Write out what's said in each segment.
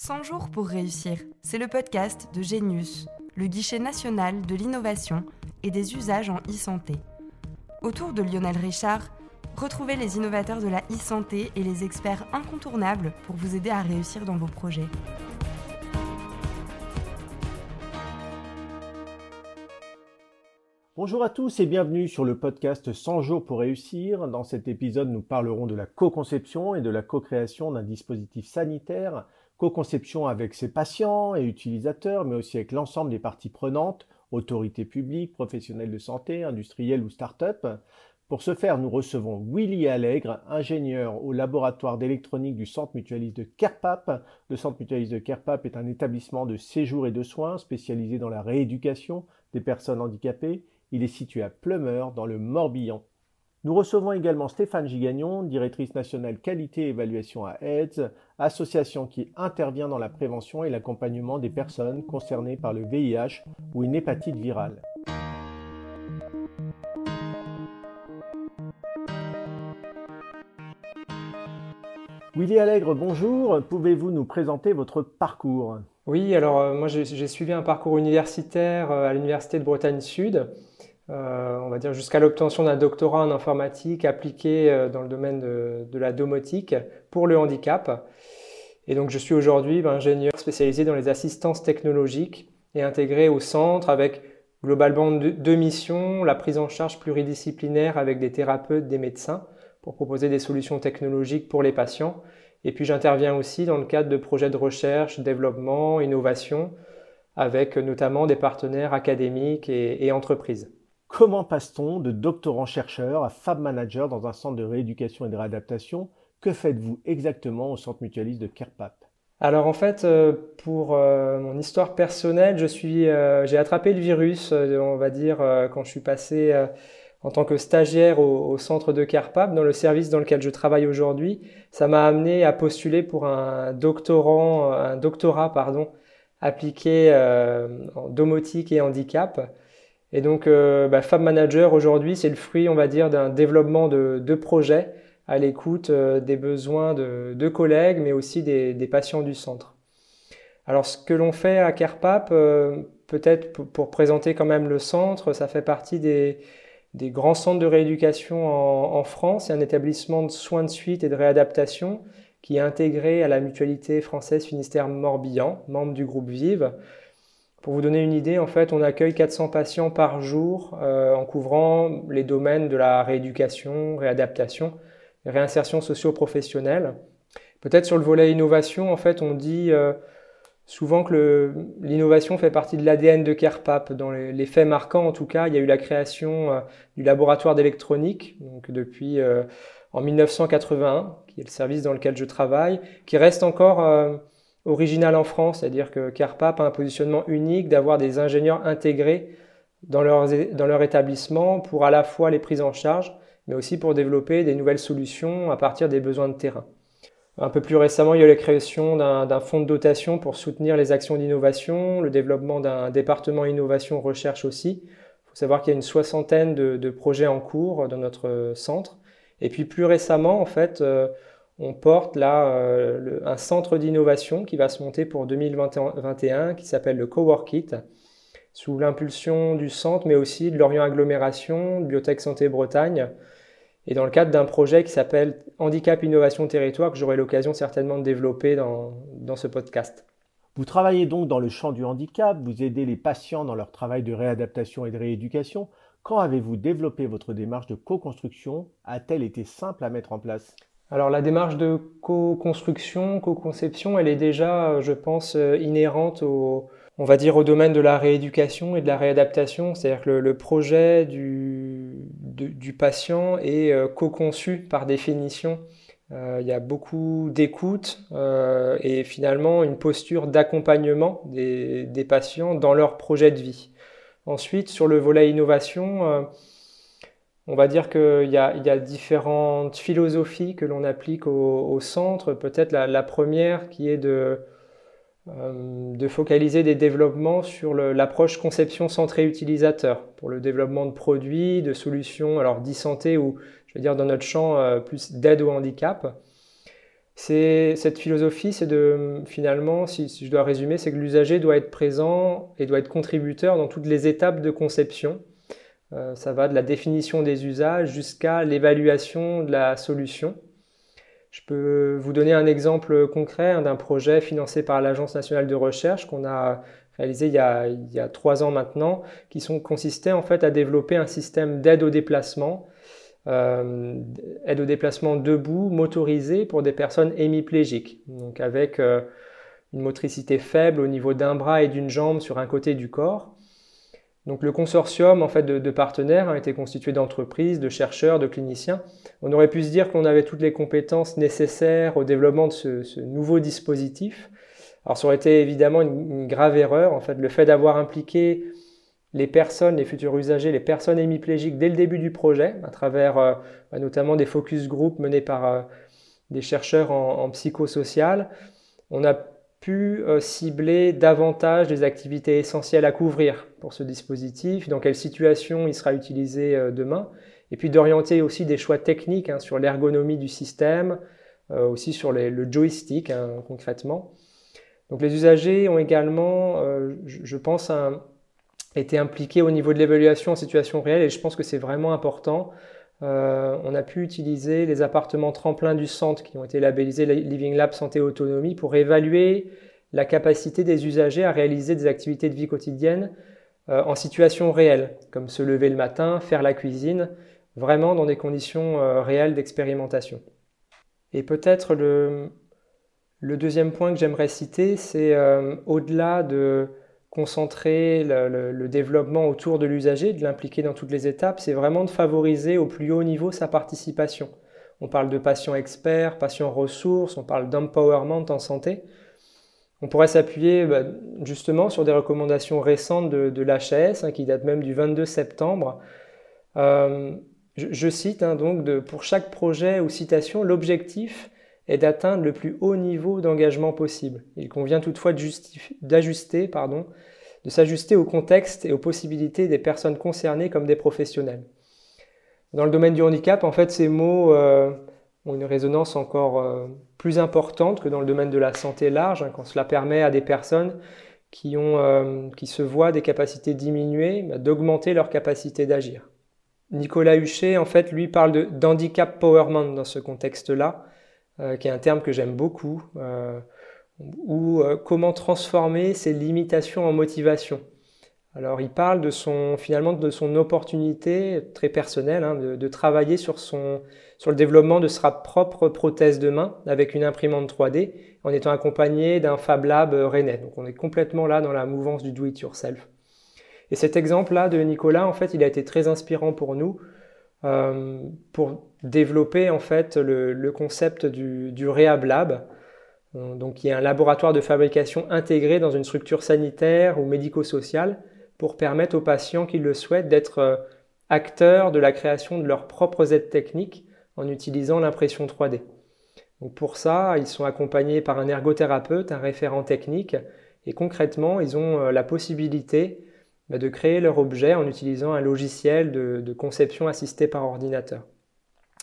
100 jours pour réussir, c'est le podcast de Genius, le guichet national de l'innovation et des usages en e-santé. Autour de Lionel Richard, retrouvez les innovateurs de la e-santé et les experts incontournables pour vous aider à réussir dans vos projets. Bonjour à tous et bienvenue sur le podcast 100 jours pour réussir. Dans cet épisode, nous parlerons de la co-conception et de la co-création d'un dispositif sanitaire co-conception avec ses patients et utilisateurs, mais aussi avec l'ensemble des parties prenantes, autorités publiques, professionnels de santé, industriels ou start-up. Pour ce faire, nous recevons Willy Allègre, ingénieur au laboratoire d'électronique du Centre mutualiste de Kerpap. Le Centre mutualiste de Kerpap est un établissement de séjour et de soins spécialisé dans la rééducation des personnes handicapées. Il est situé à Plumeur, dans le Morbihan. Nous recevons également Stéphane Gigagnon, directrice nationale qualité évaluation à AIDS, association qui intervient dans la prévention et l'accompagnement des personnes concernées par le VIH ou une hépatite virale. Willy Allègre, bonjour. Pouvez-vous nous présenter votre parcours? Oui, alors euh, moi j'ai suivi un parcours universitaire euh, à l'Université de Bretagne Sud. Euh, on va dire jusqu'à l'obtention d'un doctorat en informatique appliqué euh, dans le domaine de, la domotique pour le handicap. Et donc je suis aujourd'hui ben, ingénieur spécialisé dans les assistances technologiques et intégré au centre avec globalement deux, missions, la prise en charge pluridisciplinaire avec des thérapeutes, des médecins pour proposer des solutions technologiques pour les patients. Et puis j'interviens aussi dans le cadre de projets de recherche, développement, innovation avec notamment des partenaires académiques et entreprises. Comment passe-t-on de doctorant-chercheur à fab manager dans un centre de rééducation et de réadaptation? Que faites-vous exactement au centre mutualiste de Kerpap alors en fait, euh, pour euh, mon histoire personnelle, euh, j'ai attrapé le virus, on va dire, quand je suis passé en tant que stagiaire au, centre de Kerpap, dans le service dans lequel je travaille aujourd'hui. Ça m'a amené à postuler pour un doctorant, un doctorat pardon, appliqué en domotique et handicap. Et donc, euh, bah, Fab Manager aujourd'hui, c'est le fruit, on va dire, d'un développement de, de projets à l'écoute euh, des besoins de, de, collègues, mais aussi des, des, patients du centre. Alors, ce que l'on fait à CarePap, euh, peut-être pour, présenter quand même le centre, ça fait partie des, des grands centres de rééducation en, en France. C'est un établissement de soins de suite et de réadaptation qui est intégré à la mutualité française Finistère Morbihan, membre du groupe Vive. Pour vous donner une idée, en fait, on accueille 400 patients par jour euh, en couvrant les domaines de la rééducation, réadaptation, réinsertion socio-professionnelle. Peut-être sur le volet innovation, en fait, on dit euh, souvent que l'innovation fait partie de l'ADN de CarePap. Dans les, les, faits marquants, en tout cas, il y a eu la création euh, du laboratoire d'électronique, donc depuis en 1981, qui est le service dans lequel je travaille, qui reste encore original en France, c'est-à-dire que CARPAP a un positionnement unique d'avoir des ingénieurs intégrés dans leur, dans leur établissement pour à la fois les prises en charge, mais aussi pour développer des nouvelles solutions à partir des besoins de terrain. Un peu plus récemment, il y a eu la création d'un fonds de dotation pour soutenir les actions d'innovation, le développement d'un département innovation recherche aussi. Il faut savoir qu'il y a une soixantaine de, de, projets en cours dans notre centre. Et puis plus récemment, en fait, euh, on porte là euh, un centre d'innovation qui va se monter pour 2021 qui s'appelle le Coworkit, sous l'impulsion du centre, mais aussi de l'Orient Agglomération, de Biotech Santé Bretagne, et dans le cadre d'un projet qui s'appelle Handicap Innovation Territoire, que j'aurai l'occasion certainement de développer dans, dans ce podcast. Vous travaillez donc dans le champ du handicap, vous aidez les patients dans leur travail de réadaptation et de rééducation. Quand avez-vous développé votre démarche de co-construction? A-t-elle été simple à mettre en place? Alors la démarche de co-construction, co-conception, elle est déjà, je pense, euh, inhérente au, on va dire, au domaine de la rééducation et de la réadaptation. C'est-à-dire que le, projet du, du, patient est euh, co-conçu par définition. Euh, il y a beaucoup d'écoute et finalement une posture d'accompagnement des, des, patients dans leur projet de vie. Ensuite, sur le volet innovation, on va dire qu'il y, a, différentes philosophies que l'on applique au, centre. Peut-être la, première qui est de, euh, focaliser des développements sur l'approche conception centrée utilisateur pour le développement de produits, de solutions, alors d'e-santé ou je veux dire dans notre champ euh, plus d'aide au handicap. cette philosophie, c'est de finalement, si, je dois résumer, c'est que l'usager doit être présent et doit être contributeur dans toutes les étapes de conception. Euh, ça va de la définition des usages jusqu'à l'évaluation de la solution. Je peux vous donner un exemple concret hein, d'un projet financé par l'Agence nationale de recherche qu'on a réalisé il y, a, trois ans maintenant, qui consistait en fait à développer un système d'aide au déplacement euh, aide au déplacement debout motorisé pour des personnes hémiplégiques, donc avec euh, une motricité faible au niveau d'un bras et d'une jambe sur un côté du corps. Donc le consortium en fait de, partenaires a été constitué d'entreprises, de chercheurs, de cliniciens. On aurait pu se dire qu'on avait toutes les compétences nécessaires au développement de ce, nouveau dispositif. Alors ça aurait été évidemment une, grave erreur. En fait, le fait d'avoir impliqué les personnes, les futurs usagers, les personnes hémiplégiques dès le début du projet, à travers euh, bah, notamment des focus groups menés par euh, des chercheurs en, psychosocial. On a pu euh, cibler davantage les activités essentielles à couvrir pour ce dispositif, dans quelle situation il sera utilisé demain, et puis d'orienter aussi des choix techniques hein, sur l'ergonomie du système, aussi sur le joystick hein, concrètement. Donc les usagers ont également, je, pense, été impliqué au niveau de l'évaluation en situation réelle et je pense que c'est vraiment important. Euh, on a pu utiliser les appartements tremplins du centre qui ont été labellisés Living Lab Santé Autonomie pour évaluer la capacité des usagers à réaliser des activités de vie quotidienne euh, en situation réelle, comme se lever le matin, faire la cuisine, vraiment dans des conditions euh, réelles d'expérimentation. Et peut-être le, le, deuxième point que j'aimerais citer, c'est au-delà de concentrer le, développement autour de l'usager, de l'impliquer dans toutes les étapes, c'est vraiment de favoriser au plus haut niveau sa participation. On parle de patients experts, patients ressources, on parle d'empowerment en santé. On pourrait s'appuyer bah, justement sur des recommandations récentes de, l'HAS, hein, qui datent même du 22 septembre. Euh, je, cite hein, donc, de, pour chaque projet ou citation, l'objectif est d'atteindre le plus haut niveau d'engagement possible. Il convient toutefois d'ajuster, pardon, de s'ajuster au contexte et aux possibilités des personnes concernées comme des professionnels. Dans le domaine du handicap, en fait, ces mots euh, ont une résonance encore euh, plus importante que dans le domaine de la santé large, hein, quand cela permet à des personnes qui, ont, euh, qui se voient des capacités diminuées, bah, d'augmenter leur capacité d'agir. Nicolas Huchet, en fait, lui parle d'handicap powerman dans ce contexte-là, euh, qui est un terme que j'aime beaucoup, euh, ou euh, comment transformer ses limitations en motivation. Alors il parle de son, finalement de son opportunité très personnelle hein, de, travailler sur, son, sur le développement de sa propre prothèse de main avec une imprimante 3D en étant accompagné d'un Fab Lab rennais. Donc on est complètement là dans la mouvance du do-it-yourself. Et cet exemple-là de Nicolas, en fait, il a été très inspirant pour nous euh, pour développer en fait le, concept du, du Lab, euh, donc qui est un laboratoire de fabrication intégré dans une structure sanitaire ou médico-sociale pour permettre aux patients qui le souhaitent d'être euh, acteurs de la création de leurs propres aides techniques en utilisant l'impression 3D. Donc pour ça, ils sont accompagnés par un ergothérapeute, un référent technique, et concrètement, ils ont la possibilité bah, de créer leur objet en utilisant un logiciel de, conception assisté par ordinateur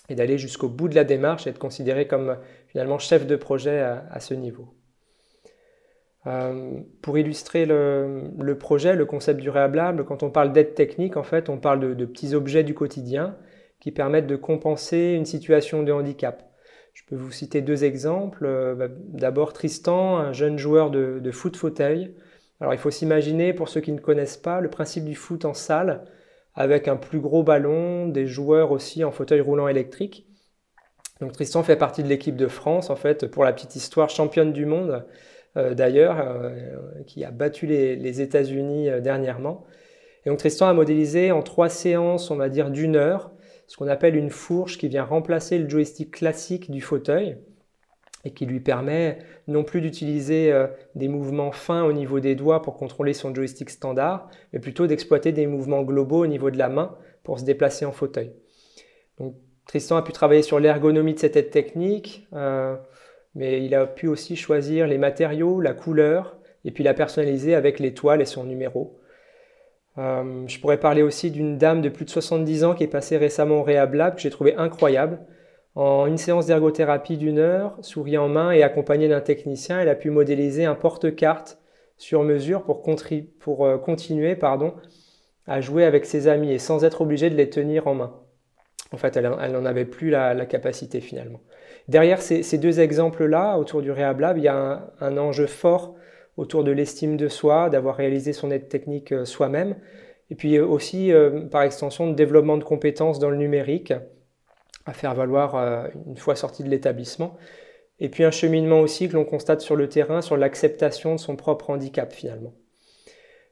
et d'aller jusqu'au bout de la démarche et être considéré comme finalement chef de projet à, ce niveau. Euh, pour illustrer le, projet, le concept du réhablable, quand on parle d'aide technique, en fait, on parle de, petits objets du quotidien qui permettent de compenser une situation de handicap. Je peux vous citer deux exemples. Euh, bah, d'abord Tristan, un jeune joueur de, de foot fauteuil, alors il faut s'imaginer, pour ceux qui ne connaissent pas, le principe du foot en salle, avec un plus gros ballon, des joueurs aussi en fauteuil roulant électrique. Donc Tristan fait partie de l'équipe de France, en fait, pour la petite histoire, championne du monde euh, d'ailleurs, euh, qui a battu les, États-Unis euh, dernièrement. Et donc Tristan a modélisé en trois séances, on va dire d'une heure, ce qu'on appelle une fourche qui vient remplacer le joystick classique du fauteuil et qui lui permet non plus d'utiliser euh, des mouvements fins au niveau des doigts pour contrôler son joystick standard, mais plutôt d'exploiter des mouvements globaux au niveau de la main pour se déplacer en fauteuil. Tristan a pu travailler sur l'ergonomie de cette aide technique, euh, mais il a pu aussi choisir les matériaux, la couleur, et puis la personnaliser avec l'étoile et son numéro. Euh, je pourrais parler aussi d'une dame de plus de 70 ans qui est passée récemment au Rehab Lab, que j'ai trouvé incroyable. En une séance d'ergothérapie d'une heure, souris en main et accompagnée d'un technicien, elle a pu modéliser un porte-carte sur mesure pour, euh, continuer pardon, à jouer avec ses amis et sans être obligée de les tenir en main. En fait, elle n'en avait plus la, capacité finalement. Derrière ces, deux exemples-là, autour du Rehab Lab, il y a un, enjeu fort autour de l'estime de soi, d'avoir réalisé son aide technique euh, soi-même, et puis euh, aussi, par extension, de développement de compétences dans le numérique, à faire valoir une fois sorti de l'établissement. Et puis un cheminement aussi que l'on constate sur le terrain sur l'acceptation de son propre handicap finalement.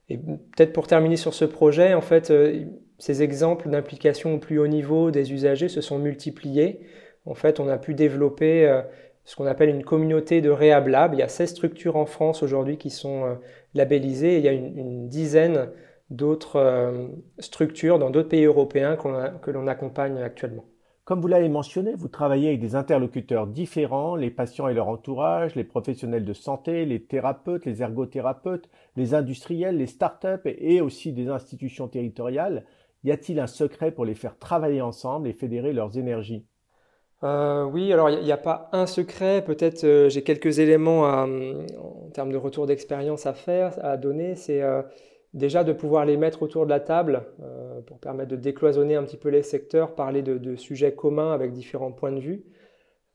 Et peut-être pour terminer sur ce projet, en fait, euh, ces exemples d'implication au plus haut niveau des usagers se sont multipliés. En fait, on a pu développer euh, ce qu'on appelle une communauté de Rehab Il y a 16 structures en France aujourd'hui qui sont euh, labellisées et il y a une, dizaine d'autres structures dans d'autres pays européens que l'on accompagne actuellement. Comme vous l'avez mentionné, vous travaillez avec des interlocuteurs différents, les patients et leur entourage, les professionnels de santé, les thérapeutes, les ergothérapeutes, les industriels, les start-up et aussi des institutions territoriales. Y a-t-il un secret pour les faire travailler ensemble et fédérer leurs énergies? Euh, oui, alors il n'y a, pas un secret, peut-être euh, j'ai quelques éléments en termes de retour d'expérience à faire, à donner. C'est euh, déjà de pouvoir les mettre autour de la table euh, pour permettre de décloisonner un petit peu les secteurs, parler de, sujets communs avec différents points de vue.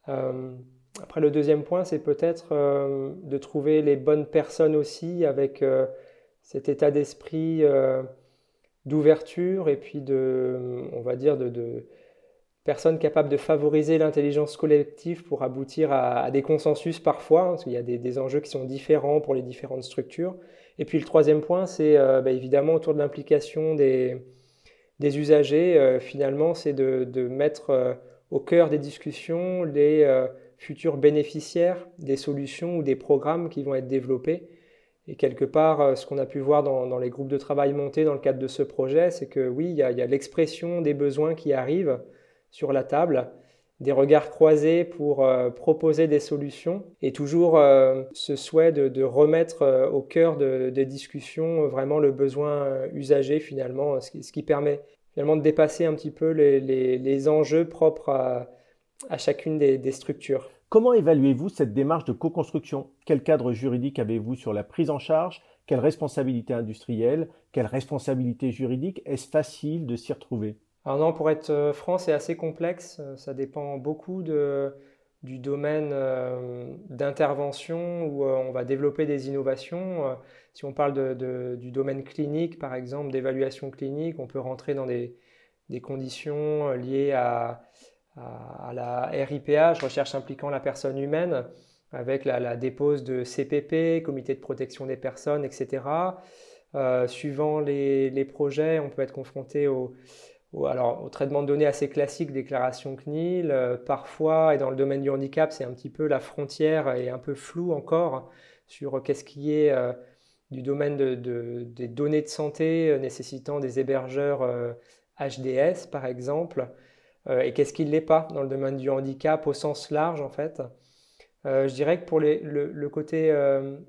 Euh, après, le deuxième point, c'est peut-être euh, de trouver les bonnes personnes aussi avec cet état d'esprit d'ouverture et puis de, on va dire, de, personnes capables de favoriser l'intelligence collective pour aboutir à, des consensus parfois, hein, parce qu'il y a des enjeux qui sont différents pour les différentes structures. Et puis le troisième point, c'est euh, bah, évidemment autour de l'implication des, des, usagers. Euh, finalement, c'est de, de, mettre euh, au cœur des discussions les futurs bénéficiaires des solutions ou des programmes qui vont être développés. Et quelque part, ce qu'on a pu voir dans, les groupes de travail montés dans le cadre de ce projet, c'est que oui, il y a, a l'expression des besoins qui arrivent sur la table des regards croisés pour euh, proposer des solutions et toujours euh, ce souhait de, remettre euh, au cœur des discussions vraiment le besoin usager finalement, ce qui, permet finalement de dépasser un petit peu les, enjeux propres à, chacune des, des, structures. Comment évaluez-vous cette démarche de co-construction? Quel cadre juridique avez-vous sur la prise en charge? Quelle responsabilité industrielle? Quelle responsabilité juridique? Est-ce facile de s'y retrouver? Alors non, pour être euh, franc, c'est assez complexe. Euh, ça dépend beaucoup du domaine euh, d'intervention où on va développer des innovations. Si on parle du domaine clinique, par exemple, d'évaluation clinique, on peut rentrer dans des, conditions liées à, la RIPH, recherche impliquant la personne humaine, avec la, dépose de CPP, comité de protection des personnes, etc. suivant les, les, projets, on peut être confronté au alors, au traitement de données assez classique, déclaration CNIL. Euh, parfois, et dans le domaine du handicap, c'est un petit peu la frontière est un peu floue encore sur qu'est-ce qui est euh, du domaine des données de santé euh, nécessitant des hébergeurs HDS, par exemple, et qu'est-ce qui ne l'est pas dans le domaine du handicap au sens large, en fait. je dirais que pour le, côté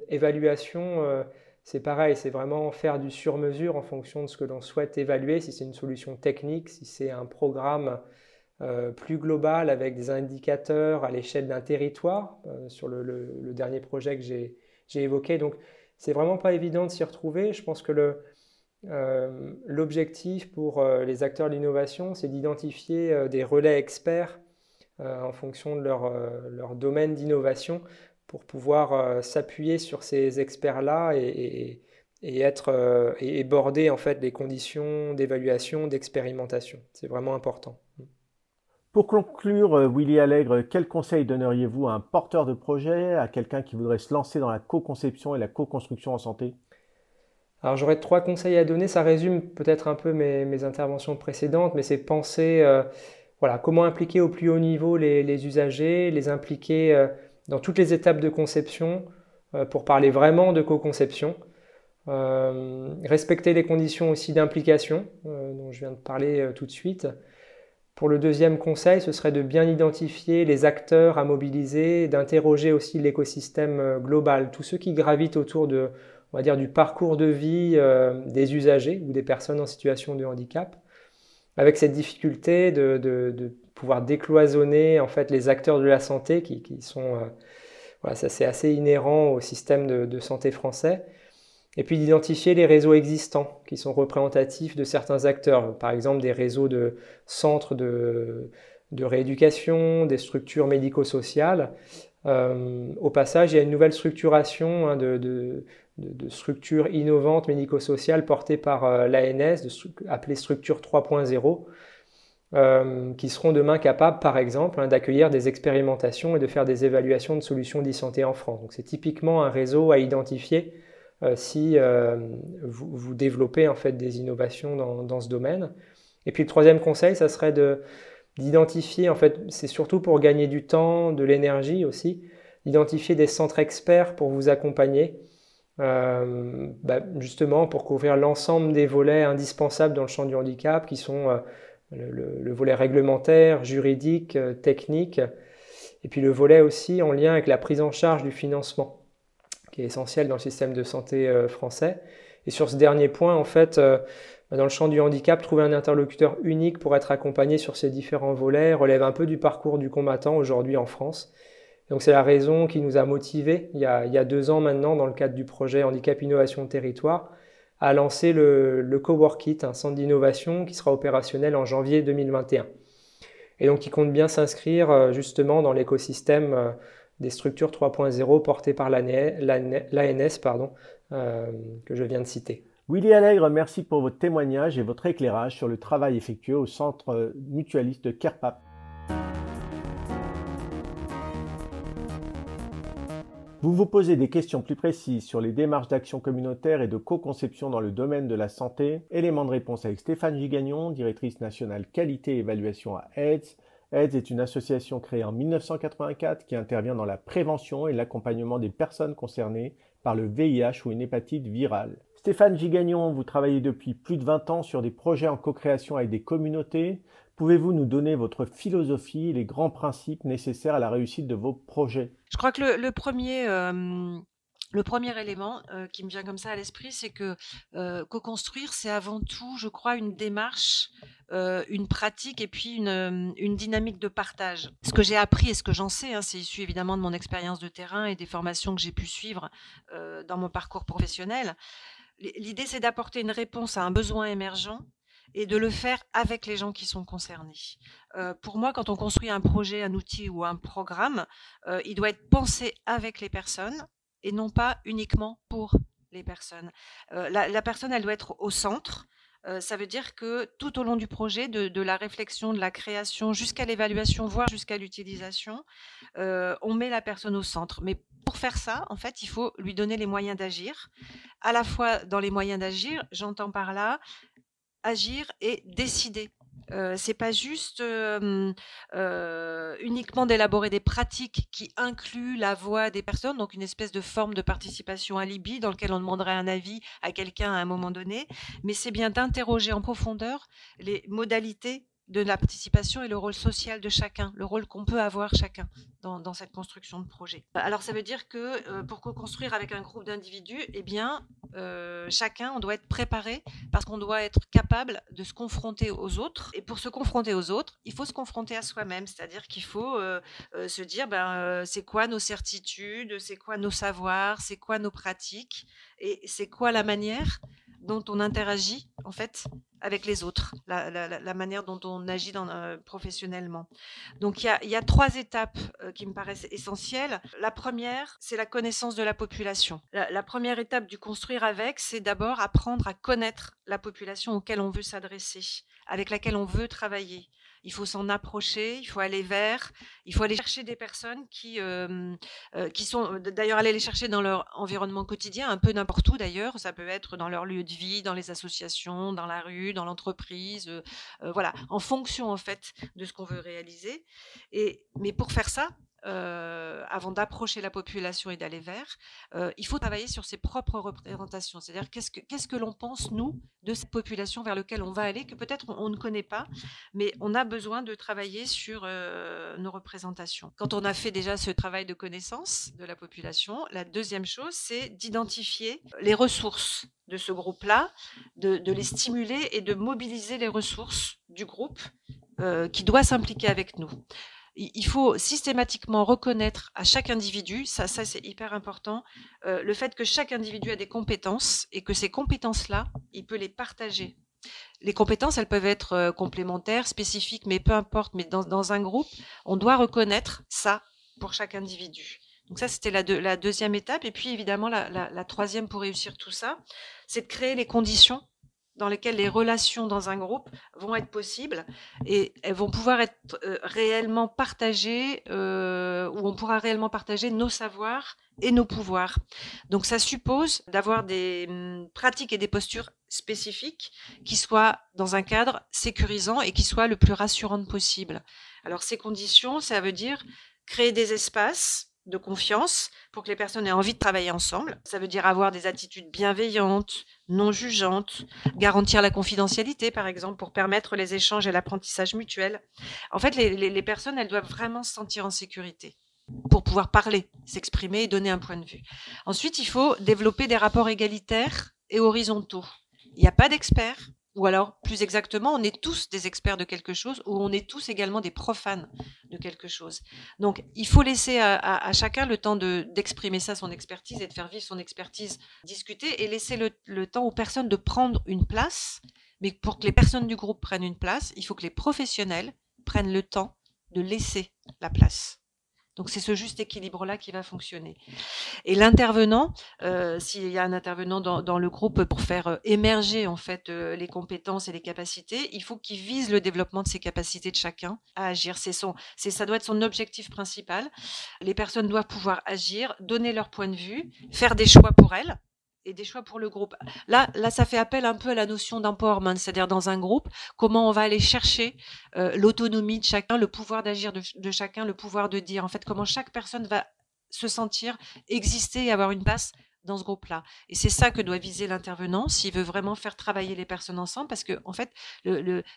évaluation, c'est pareil, c'est vraiment faire du sur-mesure en fonction de ce que l'on souhaite évaluer, si c'est une solution technique, si c'est un programme euh, plus global avec des indicateurs à l'échelle d'un territoire, euh, sur le, dernier projet que j'ai évoqué. Donc, c'est vraiment pas évident de s'y retrouver. Je pense que euh, l'objectif pour les acteurs de l'innovation, c'est d'identifier des relais experts en fonction de leur, leur domaine d'innovation pour pouvoir euh, s'appuyer sur ces experts-là et, être euh, et, border en fait les conditions d'évaluation, d'expérimentation. C'est vraiment important. Pour conclure, euh, Willy Allègre, quel conseil donneriez-vous à un porteur de projet, à quelqu'un qui voudrait se lancer dans la co-conception et la co-construction en santé? Alors j'aurais trois conseils à donner, ça résume peut-être un peu mes, interventions précédentes, mais c'est penser voilà, comment impliquer au plus haut niveau les, les usagers, les impliquer dans toutes les étapes de conception euh, pour parler vraiment de co-conception. Euh, respecter les conditions aussi d'implication euh, dont je viens de parler tout de suite. Pour le deuxième conseil, ce serait de bien identifier les acteurs à mobiliser, d'interroger aussi l'écosystème global, tous ceux qui gravitent autour de, on va dire, du parcours de vie des usagers ou des personnes en situation de handicap, avec cette difficulté de pouvoir décloisonner en fait les acteurs de la santé qui, sont voilà, ça c'est assez inhérent au système de, santé français. Et puis d'identifier les réseaux existants qui sont représentatifs de certains acteurs, par exemple des réseaux de centres de, de rééducation, des structures médico-sociales. Euh, au passage, il y a une nouvelle structuration hein, de, de, structures innovantes médico-sociales portées par euh, l'ANS, appelées structure 3.0, euh, qui seront demain capables, par exemple, hein, d'accueillir des expérimentations et de faire des évaluations de solutions d'e-santé en France. Donc c'est typiquement un réseau à identifier euh, si vous, vous, développez en fait des innovations dans, ce domaine. Et puis le troisième conseil, ça serait de d'identifier, en fait, c'est surtout pour gagner du temps, de l'énergie aussi, d'identifier des centres experts pour vous accompagner, euh, bah, justement pour couvrir l'ensemble des volets indispensables dans le champ du handicap, qui sont euh, le, volet réglementaire, juridique, euh, technique, et puis le volet aussi en lien avec la prise en charge du financement, qui est essentiel dans le système de santé français. Et sur ce dernier point, en fait, dans le champ du handicap, trouver un interlocuteur unique pour être accompagné sur ces différents volets relève un peu du parcours du combattant aujourd'hui en France. Donc c'est la raison qui nous a motivés, il y a, il y a, deux ans maintenant, dans le cadre du projet Handicap Innovation Territoire, à lancer le, Coworkit, un centre d'innovation qui sera opérationnel en janvier 2021. Et donc qui compte bien s'inscrire euh, justement dans l'écosystème euh, des structures 3.0 portées par l'ANS, euh, que je viens de citer. Willy Allègre, merci pour votre témoignage et votre éclairage sur le travail effectué au centre mutualiste CARPAP. Vous vous posez des questions plus précises sur les démarches d'action communautaire et de co-conception dans le domaine de la santé Élément de réponse avec Stéphane Gigagnon, directrice nationale qualité et évaluation à AIDS. AIDS est une association créée en 1984 qui intervient dans la prévention et l'accompagnement des personnes concernées par le VIH ou une hépatite virale. Stéphane Gigagnon, vous travaillez depuis plus de 20 ans sur des projets en co-création avec des communautés. Pouvez-vous nous donner votre philosophie les grands principes nécessaires à la réussite de vos projets? Je crois que le, premier, euh, le premier élément euh, qui me vient comme ça à l'esprit, c'est que euh, co-construire, c'est avant tout, je crois, une démarche, une pratique et puis une, dynamique de partage. Ce que j'ai appris et ce que j'en sais, hein, c'est issu évidemment de mon expérience de terrain et des formations que j'ai pu suivre dans mon parcours professionnel. L'idée, c'est d'apporter une réponse à un besoin émergent et de le faire avec les gens qui sont concernés. Euh, pour moi, quand on construit un projet, un outil ou un programme, euh, il doit être pensé avec les personnes et non pas uniquement pour les personnes. Euh, la, personne, elle doit être au centre. ça veut dire que tout au long du projet, de, la réflexion, de la création jusqu'à l'évaluation, voire jusqu'à l'utilisation, on met la personne au centre. Mais pour faire ça, en fait, il faut lui donner les moyens d'agir. À la fois dans les moyens d'agir, j'entends par là agir et décider. Euh, c'est pas juste euh, uniquement d'élaborer des pratiques qui incluent la voix des personnes, donc une espèce de forme de participation à Libye dans lequel on demanderait un avis à quelqu'un à un moment donné, mais c'est bien d'interroger en profondeur les modalités de la participation et le rôle social de chacun, le rôle qu'on peut avoir chacun dans, cette construction de projet. Alors ça veut dire que euh, pour co-construire avec un groupe d'individus, eh bien euh, chacun on doit être préparé parce qu'on doit être capable de se confronter aux autres. Et pour se confronter aux autres, il faut se confronter à soi-même, c'est-à-dire qu'il faut euh, se dire ben c'est quoi nos certitudes, c'est quoi nos savoirs, c'est quoi nos pratiques et c'est quoi la manière dont on interagit en fait avec les autres, la, manière dont on agit dans, euh, professionnellement. Donc il y a, trois étapes euh, qui me paraissent essentielles. La première, c'est la connaissance de la population. La, première étape du construire avec, c'est d'abord apprendre à connaître la population auquel on veut s'adresser, avec laquelle on veut travailler il faut s'en approcher, il faut aller vers, il faut aller chercher des personnes qui, euh, qui sont, d'ailleurs, aller les chercher dans leur environnement quotidien, un peu n'importe où d'ailleurs, ça peut être dans leur lieu de vie, dans les associations, dans la rue, dans l'entreprise, voilà, en fonction en fait de ce qu'on veut réaliser. Et, mais pour faire ça, avant d'approcher la population et d'aller vers, il faut travailler sur ses propres représentations. C'est-à-dire qu'est-ce que, qu'est-ce que l'on pense, nous, de cette population vers laquelle on va aller, que peut-être on, ne connaît pas, mais on a besoin de travailler sur nos représentations. Quand on a fait déjà ce travail de connaissance de la population, la deuxième chose, c'est d'identifier les ressources de ce groupe-là, de les stimuler et de mobiliser les ressources du groupe qui doit s'impliquer avec nous il faut systématiquement reconnaître à chaque individu, ça, ça c'est hyper important, euh, le fait que chaque individu a des compétences et que ces compétences-là, il peut les partager. Les compétences, elles peuvent être euh, complémentaires, spécifiques, mais peu importe. Mais dans, un groupe, on doit reconnaître ça pour chaque individu. Donc ça, c'était la, la, deuxième étape. Et puis, évidemment, la, la troisième pour réussir tout ça, c'est de créer les conditions dans lesquelles les relations dans un groupe vont être possibles et elles vont pouvoir être euh, réellement partagées, euh, où on pourra réellement partager nos savoirs et nos pouvoirs. Donc ça suppose d'avoir des hum, pratiques et des postures spécifiques qui soient dans un cadre sécurisant et qui soient le plus rassurant possible. Alors ces conditions, ça veut dire créer des espaces de confiance pour que les personnes aient envie de travailler ensemble. Ça veut dire avoir des attitudes bienveillantes, non jugeantes, garantir la confidentialité, par exemple, pour permettre les échanges et l'apprentissage mutuel. En fait, les, personnes, elles doivent vraiment se sentir en sécurité pour pouvoir parler, s'exprimer et donner un point de vue. Ensuite, il faut développer des rapports égalitaires et horizontaux. Il n'y a pas d'experts, ou alors, plus exactement, on est tous des experts de quelque chose ou on est tous également des profanes de quelque chose. Donc, il faut laisser à, chacun le temps d'exprimer ça, son expertise, et de faire vivre son expertise, discuter, et laisser le temps aux personnes de prendre une place. Mais pour que les personnes du groupe prennent une place, il faut que les professionnels prennent le temps de laisser la place. Donc c'est ce juste équilibre-là qui va fonctionner. Et l'intervenant, euh, s'il y a un intervenant dans, le groupe pour faire euh, émerger en fait euh, les compétences et les capacités, il faut qu'il vise le développement de ces capacités de chacun à agir. C'est son, c'est ça doit être son objectif principal. Les personnes doivent pouvoir agir, donner leur point de vue, faire des choix pour elles et des choix pour le groupe. Là, là, ça fait appel un peu à la notion d'empowerment, c'est-à-dire dans un groupe, comment on va aller chercher euh, l'autonomie de chacun, le pouvoir d'agir de, chacun, le pouvoir de dire, en fait, comment chaque personne va se sentir exister et avoir une place dans ce groupe-là. Et c'est ça que doit viser l'intervenant s'il veut vraiment faire travailler les personnes ensemble, parce que en fait,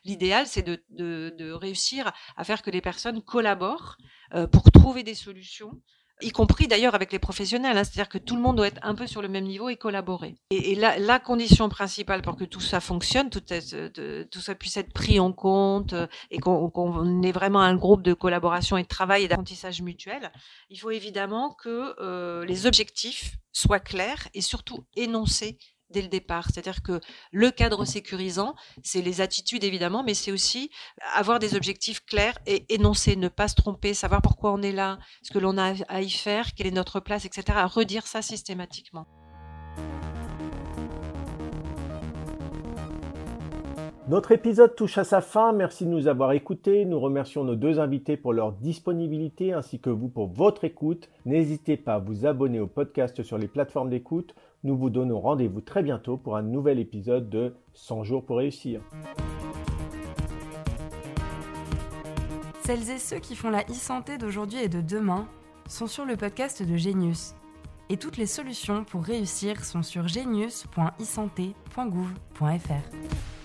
l'idéal, c'est de, de, réussir à faire que les personnes collaborent euh, pour trouver des solutions y compris d'ailleurs avec les professionnels, hein. c'est-à-dire que tout le monde doit être un peu sur le même niveau et collaborer. Et, la, condition principale pour que tout ça fonctionne, tout, tout ça puisse être pris en compte euh, et qu'on ait vraiment un groupe de collaboration et de travail et d'apprentissage mutuel, il faut évidemment que euh, les objectifs soient clairs et surtout énoncés dès le départ. C'est-à-dire que le cadre sécurisant, c'est les attitudes évidemment, mais c'est aussi avoir des objectifs clairs et énoncer, ne pas se tromper, savoir pourquoi on est là, ce que l'on a à y faire, quelle est notre place, etc. À redire ça systématiquement. Notre épisode touche à sa fin. Merci de nous avoir écoutés. Nous remercions nos deux invités pour leur disponibilité ainsi que vous pour votre écoute. N'hésitez pas à vous abonner au podcast sur les plateformes d'écoute nous vous donnons rendez-vous très bientôt pour un nouvel épisode de 100 jours pour réussir. Celles et ceux qui font la e-santé d'aujourd'hui et de demain sont sur le podcast de Genius. Et toutes les solutions pour réussir sont sur genius.isanté.gouv.fr.